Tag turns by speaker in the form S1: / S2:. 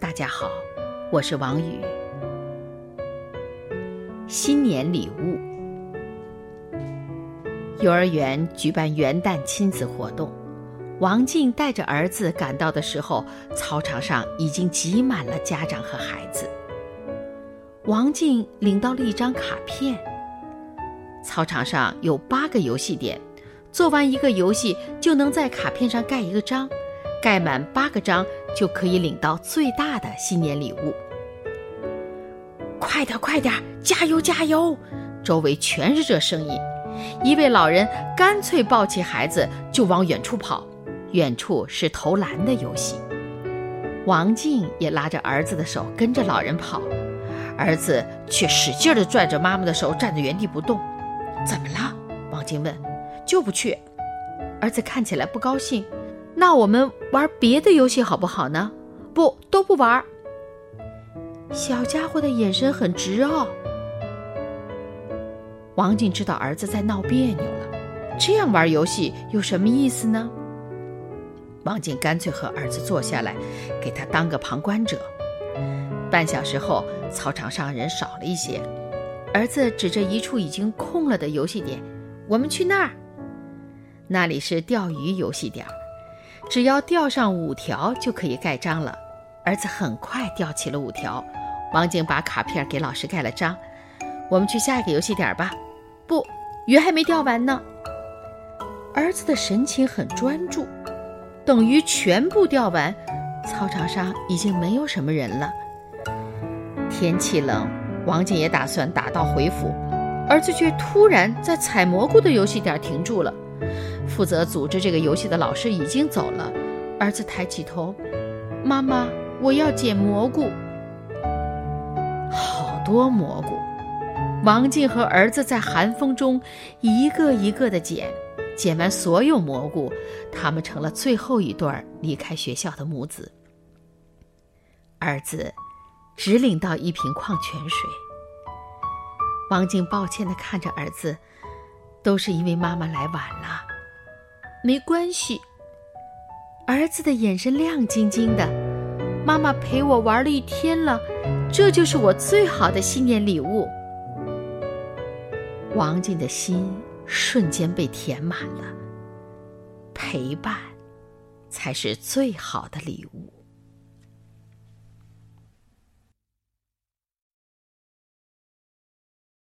S1: 大家好，我是王宇。新年礼物，幼儿园举办元旦亲子活动，王静带着儿子赶到的时候，操场上已经挤满了家长和孩子。王静领到了一张卡片。操场上有八个游戏点，做完一个游戏就能在卡片上盖一个章，盖满八个章就可以领到最大的新年礼物。快点，快点，加油，加油！周围全是这声音。一位老人干脆抱起孩子就往远处跑，远处是投篮的游戏。王静也拉着儿子的手跟着老人跑。儿子却使劲地拽着妈妈的手，站在原地不动。怎么了？王静问。就不去。儿子看起来不高兴。那我们玩别的游戏好不好呢？不，都不玩。小家伙的眼神很直哦。王静知道儿子在闹别扭了，这样玩游戏有什么意思呢？王静干脆和儿子坐下来，给他当个旁观者。半小时后，操场上人少了一些。儿子指着一处已经空了的游戏点：“我们去那儿。那里是钓鱼游戏点，只要钓上五条就可以盖章了。”儿子很快钓起了五条。王静把卡片给老师盖了章：“我们去下一个游戏点吧。”“不，鱼还没钓完呢。”儿子的神情很专注。等鱼全部钓完，操场上已经没有什么人了。天气冷，王静也打算打道回府，儿子却突然在采蘑菇的游戏点停住了。负责组织这个游戏的老师已经走了，儿子抬起头：“妈妈，我要捡蘑菇。”好多蘑菇，王静和儿子在寒风中一个一个的捡，捡完所有蘑菇，他们成了最后一对离开学校的母子。儿子。只领到一瓶矿泉水。王静抱歉地看着儿子，都是因为妈妈来晚了。没关系。儿子的眼神亮晶晶的，妈妈陪我玩了一天了，这就是我最好的新年礼物。王静的心瞬间被填满了。陪伴，才是最好的礼物。